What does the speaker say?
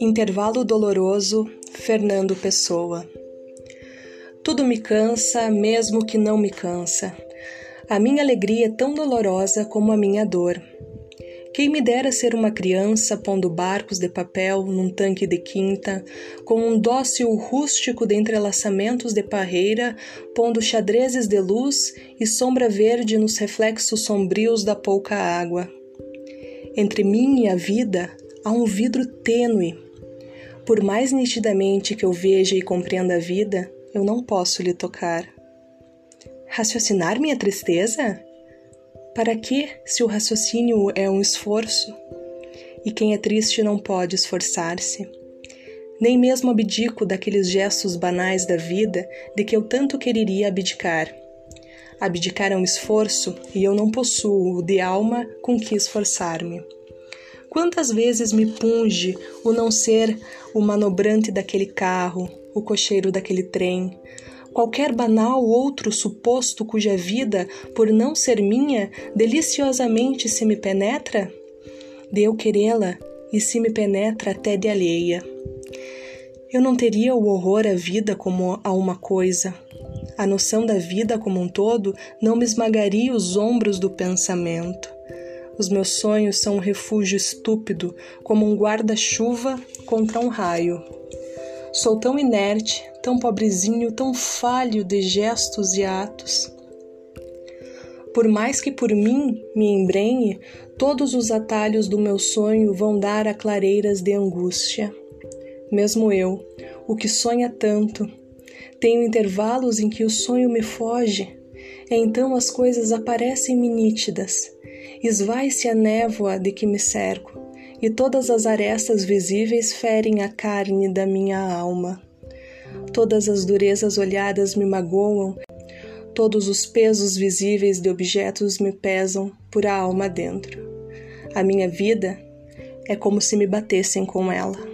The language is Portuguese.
Intervalo doloroso, Fernando Pessoa. Tudo me cansa, mesmo que não me cansa. A minha alegria é tão dolorosa como a minha dor. Quem me dera ser uma criança pondo barcos de papel num tanque de quinta, com um dócil rústico de entrelaçamentos de parreira, pondo xadrezes de luz e sombra verde nos reflexos sombrios da pouca água. Entre mim e a vida há um vidro tênue por mais nitidamente que eu veja e compreenda a vida, eu não posso lhe tocar. Raciocinar minha tristeza? Para que, se o raciocínio é um esforço? E quem é triste não pode esforçar-se. Nem mesmo abdico daqueles gestos banais da vida de que eu tanto quereria abdicar. Abdicar é um esforço e eu não possuo de alma com que esforçar-me. Quantas vezes me punge o não ser o manobrante daquele carro, o cocheiro daquele trem, qualquer banal outro suposto cuja vida, por não ser minha, deliciosamente se me penetra? De eu querê-la e se me penetra até de alheia. Eu não teria o horror à vida como a uma coisa. A noção da vida como um todo não me esmagaria os ombros do pensamento. Os meus sonhos são um refúgio estúpido, como um guarda-chuva contra um raio. Sou tão inerte, tão pobrezinho, tão falho de gestos e atos. Por mais que por mim me embrenhe, todos os atalhos do meu sonho vão dar a clareiras de angústia. Mesmo eu, o que sonha tanto, tenho intervalos em que o sonho me foge, então as coisas aparecem-me nítidas esvai-se a névoa de que me cerco, e todas as arestas visíveis ferem a carne da minha alma. Todas as durezas olhadas me magoam, todos os pesos visíveis de objetos me pesam por a alma dentro. A minha vida é como se me batessem com ela.